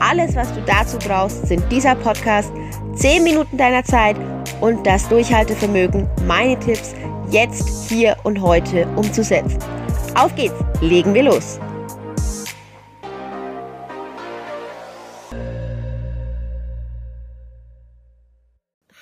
Alles, was du dazu brauchst, sind dieser Podcast, 10 Minuten deiner Zeit und das Durchhaltevermögen, meine Tipps jetzt, hier und heute umzusetzen. Auf geht's, legen wir los.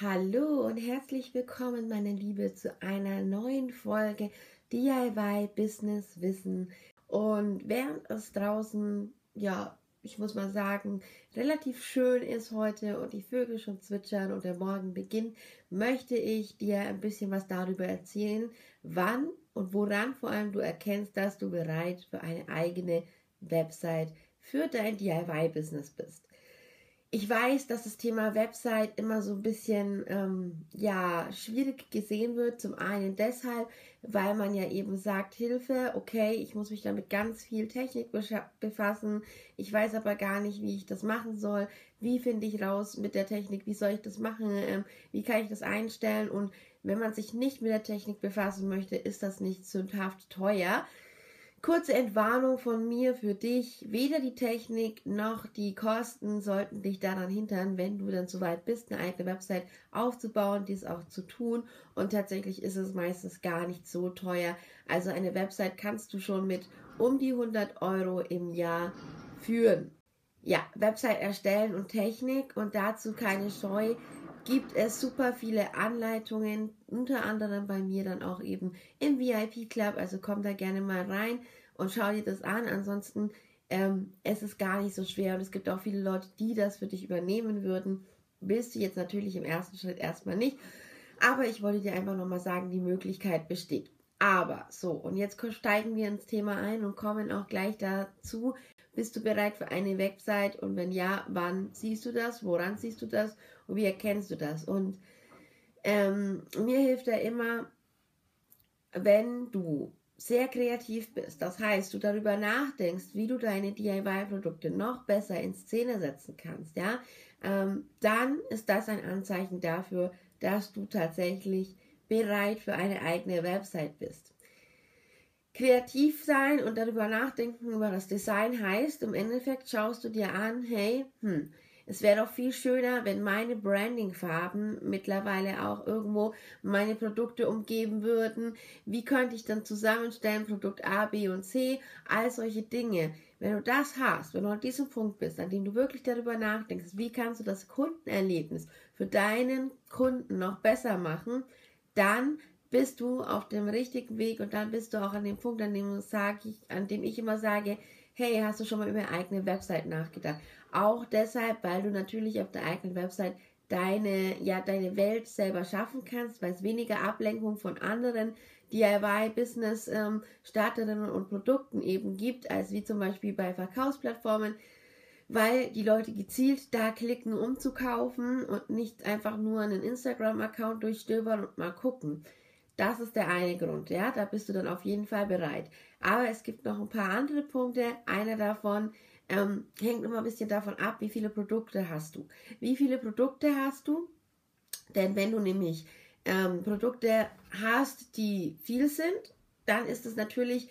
Hallo und herzlich willkommen, meine Liebe, zu einer neuen Folge DIY Business Wissen. Und während es draußen ja ich muss mal sagen, relativ schön ist heute und die Vögel schon zwitschern und der Morgen beginnt, möchte ich dir ein bisschen was darüber erzählen, wann und woran vor allem du erkennst, dass du bereit für eine eigene Website für dein DIY-Business bist. Ich weiß, dass das Thema Website immer so ein bisschen ähm, ja schwierig gesehen wird. Zum einen deshalb, weil man ja eben sagt, Hilfe, okay, ich muss mich damit ganz viel Technik befassen. Ich weiß aber gar nicht, wie ich das machen soll. Wie finde ich raus mit der Technik? Wie soll ich das machen? Ähm, wie kann ich das einstellen? Und wenn man sich nicht mit der Technik befassen möchte, ist das nicht sündhaft teuer. Kurze Entwarnung von mir für dich. Weder die Technik noch die Kosten sollten dich daran hindern, wenn du dann soweit bist, eine eigene Website aufzubauen, dies auch zu tun. Und tatsächlich ist es meistens gar nicht so teuer. Also eine Website kannst du schon mit um die 100 Euro im Jahr führen. Ja, Website erstellen und Technik und dazu keine Scheu gibt es super viele Anleitungen, unter anderem bei mir dann auch eben im VIP Club. Also komm da gerne mal rein und schau dir das an. Ansonsten ähm, es ist gar nicht so schwer und es gibt auch viele Leute, die das für dich übernehmen würden. Willst du jetzt natürlich im ersten Schritt erstmal nicht. Aber ich wollte dir einfach nochmal sagen, die Möglichkeit besteht. Aber so, und jetzt steigen wir ins Thema ein und kommen auch gleich dazu. Bist du bereit für eine Website? Und wenn ja, wann siehst du das? Woran siehst du das? Und wie erkennst du das? Und ähm, mir hilft da immer, wenn du sehr kreativ bist, das heißt, du darüber nachdenkst, wie du deine DIY-Produkte noch besser in Szene setzen kannst, ja, ähm, dann ist das ein Anzeichen dafür, dass du tatsächlich bereit für eine eigene Website bist. Kreativ sein und darüber nachdenken das Design heißt, im Endeffekt schaust du dir an, hey, hm, es wäre doch viel schöner, wenn meine Branding-Farben mittlerweile auch irgendwo meine Produkte umgeben würden. Wie könnte ich dann zusammenstellen, Produkt A, B und C, all solche Dinge. Wenn du das hast, wenn du an diesem Punkt bist, an dem du wirklich darüber nachdenkst, wie kannst du das Kundenerlebnis für deinen Kunden noch besser machen, dann bist du auf dem richtigen Weg und dann bist du auch an dem Punkt, an dem, sag ich, an dem ich immer sage, hey, hast du schon mal über eine eigene Website nachgedacht? Auch deshalb, weil du natürlich auf der eigenen Website deine, ja, deine Welt selber schaffen kannst, weil es weniger Ablenkung von anderen DIY-Business ähm, und Produkten eben gibt, als wie zum Beispiel bei Verkaufsplattformen, weil die Leute gezielt da klicken, um zu kaufen und nicht einfach nur einen Instagram-Account durchstöbern und mal gucken. Das ist der eine Grund, ja, da bist du dann auf jeden Fall bereit. Aber es gibt noch ein paar andere Punkte. Einer davon ähm, hängt immer ein bisschen davon ab, wie viele Produkte hast du. Wie viele Produkte hast du? Denn wenn du nämlich ähm, Produkte hast, die viel sind, dann ist es natürlich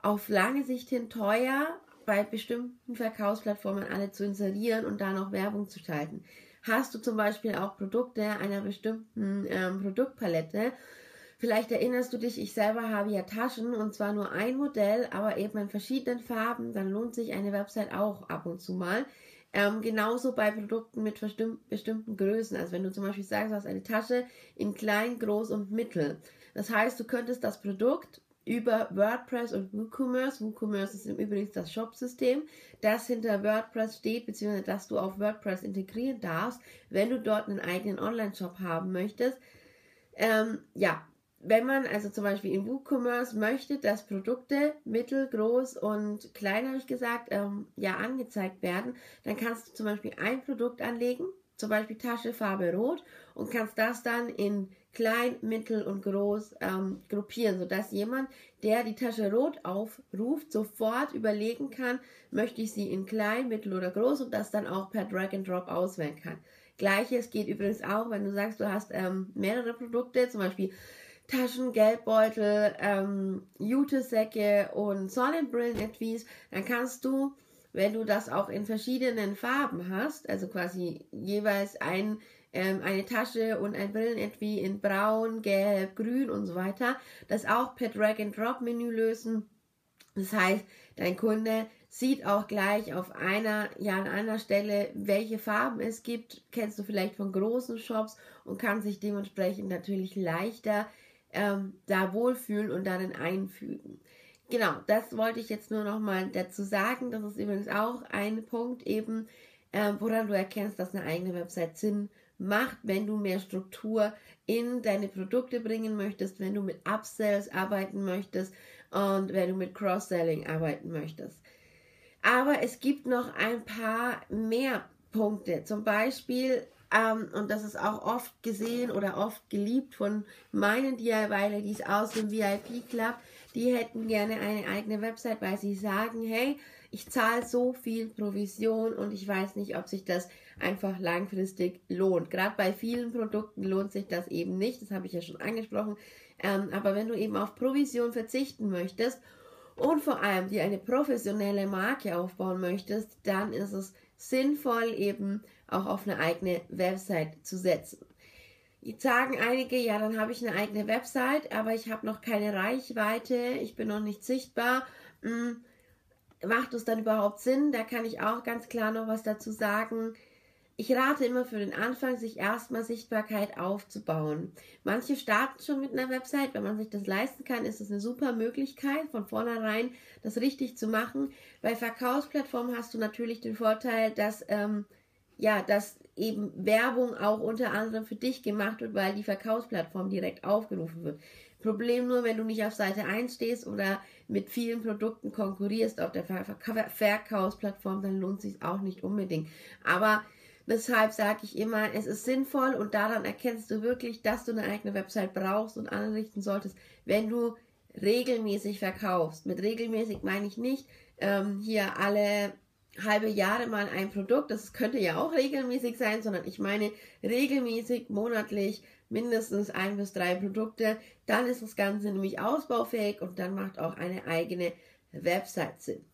auf lange Sicht hin teuer, bei bestimmten Verkaufsplattformen alle zu inserieren und da noch Werbung zu schalten. Hast du zum Beispiel auch Produkte einer bestimmten ähm, Produktpalette, Vielleicht erinnerst du dich, ich selber habe ja Taschen und zwar nur ein Modell, aber eben in verschiedenen Farben. Dann lohnt sich eine Website auch ab und zu mal. Ähm, genauso bei Produkten mit bestimmten Größen. Also wenn du zum Beispiel sagst, du hast eine Tasche in klein, groß und mittel. Das heißt, du könntest das Produkt über WordPress und WooCommerce. WooCommerce ist im Übrigen das Shop-System, das hinter WordPress steht, beziehungsweise das du auf WordPress integrieren darfst, wenn du dort einen eigenen Online-Shop haben möchtest. Ähm, ja, wenn man also zum Beispiel in WooCommerce möchte, dass Produkte mittel, groß und klein, habe ich gesagt, ähm, ja angezeigt werden, dann kannst du zum Beispiel ein Produkt anlegen, zum Beispiel Tasche Farbe Rot und kannst das dann in klein, mittel und groß ähm, gruppieren, sodass jemand, der die Tasche Rot aufruft, sofort überlegen kann, möchte ich sie in klein, mittel oder groß und das dann auch per Drag and Drop auswählen kann. Gleiches geht übrigens auch, wenn du sagst, du hast ähm, mehrere Produkte, zum Beispiel Taschen, Geldbeutel, ähm, Jutesäcke und Sonnenbrillen-Etwies, dann kannst du, wenn du das auch in verschiedenen Farben hast, also quasi jeweils ein, ähm, eine Tasche und ein Brillenetui in braun, gelb, grün und so weiter, das auch per Drag-and-Drop-Menü lösen. Das heißt, dein Kunde sieht auch gleich auf einer, ja, an einer Stelle, welche Farben es gibt, kennst du vielleicht von großen Shops und kann sich dementsprechend natürlich leichter ähm, da wohlfühlen und darin einfügen. Genau, das wollte ich jetzt nur noch mal dazu sagen. Das ist übrigens auch ein Punkt eben, äh, woran du erkennst, dass eine eigene Website Sinn macht, wenn du mehr Struktur in deine Produkte bringen möchtest, wenn du mit Upsells arbeiten möchtest und wenn du mit Cross-Selling arbeiten möchtest. Aber es gibt noch ein paar mehr Punkte. Zum Beispiel ähm, und das ist auch oft gesehen oder oft geliebt von meinen DIYler, die aus dem VIP Club, die hätten gerne eine eigene Website, weil sie sagen, hey, ich zahle so viel Provision und ich weiß nicht, ob sich das einfach langfristig lohnt. Gerade bei vielen Produkten lohnt sich das eben nicht, das habe ich ja schon angesprochen. Ähm, aber wenn du eben auf Provision verzichten möchtest und vor allem dir eine professionelle Marke aufbauen möchtest, dann ist es sinnvoll eben auch auf eine eigene Website zu setzen. Jetzt sagen einige, ja, dann habe ich eine eigene Website, aber ich habe noch keine Reichweite, ich bin noch nicht sichtbar. Hm, macht es dann überhaupt Sinn? Da kann ich auch ganz klar noch was dazu sagen. Ich rate immer für den Anfang, sich erstmal Sichtbarkeit aufzubauen. Manche starten schon mit einer Website, wenn man sich das leisten kann, ist es eine super Möglichkeit, von vornherein das richtig zu machen. Bei Verkaufsplattformen hast du natürlich den Vorteil, dass ähm, ja, dass eben Werbung auch unter anderem für dich gemacht wird, weil die Verkaufsplattform direkt aufgerufen wird. Problem nur, wenn du nicht auf Seite 1 stehst oder mit vielen Produkten konkurrierst auf der Verkaufsplattform, dann lohnt sich auch nicht unbedingt. Aber deshalb sage ich immer, es ist sinnvoll und daran erkennst du wirklich, dass du eine eigene Website brauchst und anrichten solltest, wenn du regelmäßig verkaufst. Mit regelmäßig meine ich nicht ähm, hier alle halbe Jahre mal ein Produkt, das könnte ja auch regelmäßig sein, sondern ich meine regelmäßig, monatlich mindestens ein bis drei Produkte, dann ist das Ganze nämlich ausbaufähig und dann macht auch eine eigene Website Sinn.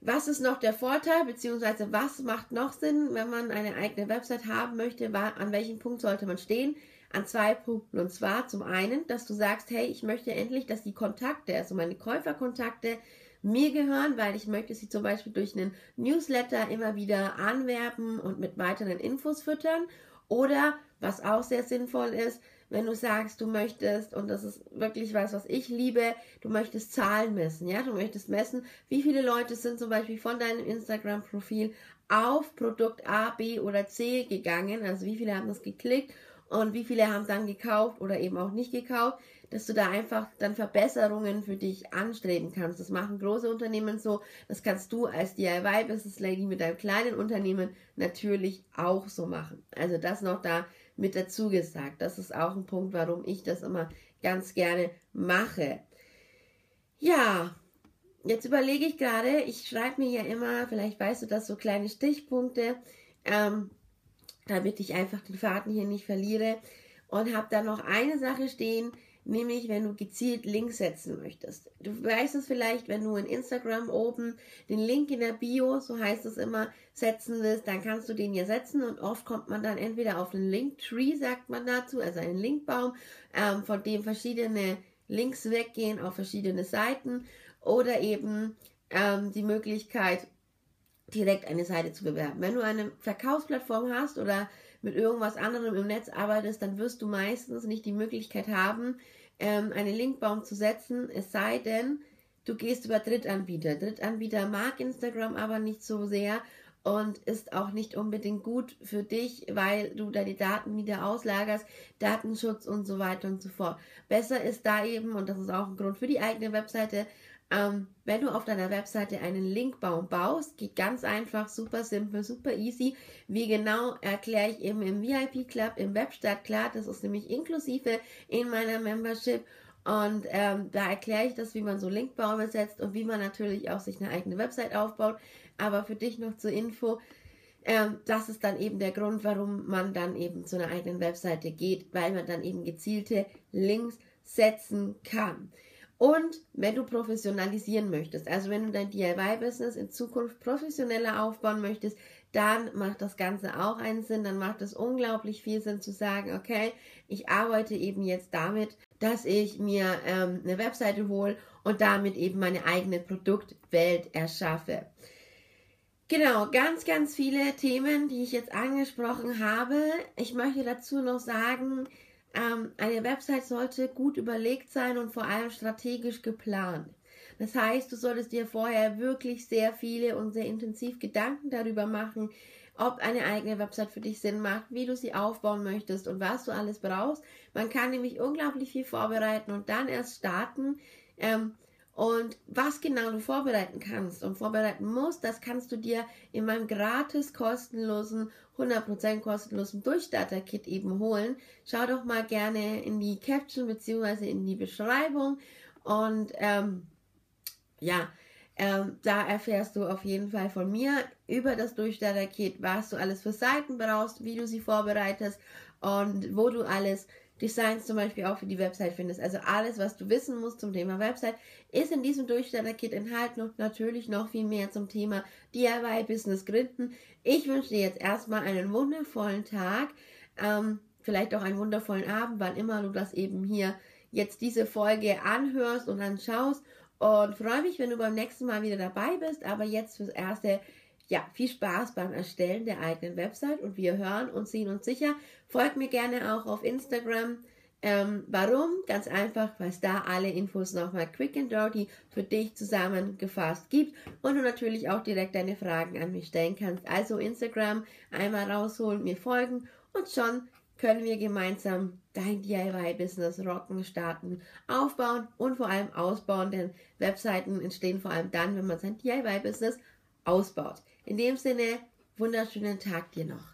Was ist noch der Vorteil, beziehungsweise was macht noch Sinn, wenn man eine eigene Website haben möchte? An welchem Punkt sollte man stehen? An zwei Punkten. Und zwar zum einen, dass du sagst, hey, ich möchte endlich, dass die Kontakte, also meine Käuferkontakte, mir gehören, weil ich möchte sie zum Beispiel durch einen Newsletter immer wieder anwerben und mit weiteren Infos füttern. Oder, was auch sehr sinnvoll ist, wenn du sagst, du möchtest, und das ist wirklich was, was ich liebe, du möchtest Zahlen messen, ja, du möchtest messen, wie viele Leute sind zum Beispiel von deinem Instagram-Profil auf Produkt A, B oder C gegangen, also wie viele haben das geklickt und wie viele haben dann gekauft oder eben auch nicht gekauft, dass du da einfach dann Verbesserungen für dich anstreben kannst. Das machen große Unternehmen so. Das kannst du als DIY Business Lady mit deinem kleinen Unternehmen natürlich auch so machen. Also das noch da mit dazu gesagt. Das ist auch ein Punkt, warum ich das immer ganz gerne mache. Ja, jetzt überlege ich gerade, ich schreibe mir ja immer, vielleicht weißt du das, so kleine Stichpunkte. Ähm, damit ich einfach den Faden hier nicht verliere. Und habe da noch eine Sache stehen, nämlich wenn du gezielt Links setzen möchtest. Du weißt es vielleicht, wenn du in Instagram oben den Link in der Bio, so heißt es immer, setzen willst, dann kannst du den hier setzen und oft kommt man dann entweder auf einen Linktree, sagt man dazu, also einen Linkbaum, ähm, von dem verschiedene Links weggehen auf verschiedene Seiten oder eben ähm, die Möglichkeit, direkt eine Seite zu bewerben. Wenn du eine Verkaufsplattform hast oder mit irgendwas anderem im Netz arbeitest, dann wirst du meistens nicht die Möglichkeit haben, ähm, einen Linkbaum zu setzen, es sei denn, du gehst über Drittanbieter. Drittanbieter mag Instagram aber nicht so sehr und ist auch nicht unbedingt gut für dich, weil du deine Daten wieder auslagerst, Datenschutz und so weiter und so fort. Besser ist da eben, und das ist auch ein Grund für die eigene Webseite, ähm, wenn du auf deiner Webseite einen Linkbaum baust, geht ganz einfach, super simpel, super easy. Wie genau erkläre ich eben im VIP Club, im Webstart klar, das ist nämlich inklusive in meiner Membership. Und ähm, da erkläre ich das, wie man so Linkbäume setzt und wie man natürlich auch sich eine eigene Website aufbaut. Aber für dich noch zur Info, ähm, das ist dann eben der Grund, warum man dann eben zu einer eigenen Webseite geht, weil man dann eben gezielte Links setzen kann. Und wenn du professionalisieren möchtest, also wenn du dein DIY-Business in Zukunft professioneller aufbauen möchtest, dann macht das Ganze auch einen Sinn, dann macht es unglaublich viel Sinn zu sagen, okay, ich arbeite eben jetzt damit, dass ich mir ähm, eine Webseite hole und damit eben meine eigene Produktwelt erschaffe. Genau, ganz, ganz viele Themen, die ich jetzt angesprochen habe. Ich möchte dazu noch sagen, ähm, eine Website sollte gut überlegt sein und vor allem strategisch geplant. Das heißt, du solltest dir vorher wirklich sehr viele und sehr intensiv Gedanken darüber machen, ob eine eigene Website für dich Sinn macht, wie du sie aufbauen möchtest und was du alles brauchst. Man kann nämlich unglaublich viel vorbereiten und dann erst starten. Ähm, und was genau du vorbereiten kannst und vorbereiten musst, das kannst du dir in meinem gratis, kostenlosen, 100% kostenlosen Durchstarter-Kit eben holen. Schau doch mal gerne in die Caption bzw. in die Beschreibung und ähm, ja, ähm, da erfährst du auf jeden Fall von mir über das Durchstarter-Kit, was du alles für Seiten brauchst, wie du sie vorbereitest und wo du alles Designs zum Beispiel auch für die Website findest. Also alles, was du wissen musst zum Thema Website, ist in diesem Durchstarter-Kit enthalten und natürlich noch viel mehr zum Thema DIY-Business gründen. Ich wünsche dir jetzt erstmal einen wundervollen Tag, ähm, vielleicht auch einen wundervollen Abend, wann immer du das eben hier jetzt diese Folge anhörst und anschaust und freue mich, wenn du beim nächsten Mal wieder dabei bist. Aber jetzt fürs Erste ja, viel Spaß beim Erstellen der eigenen Website und wir hören und sehen uns sicher. Folgt mir gerne auch auf Instagram. Ähm, warum? Ganz einfach, weil es da alle Infos nochmal quick and dirty für dich zusammengefasst gibt und du natürlich auch direkt deine Fragen an mich stellen kannst. Also Instagram einmal rausholen, mir folgen und schon können wir gemeinsam dein DIY-Business rocken, starten, aufbauen und vor allem ausbauen, denn Webseiten entstehen vor allem dann, wenn man sein DIY-Business ausbaut. In dem Sinne, wunderschönen Tag dir noch.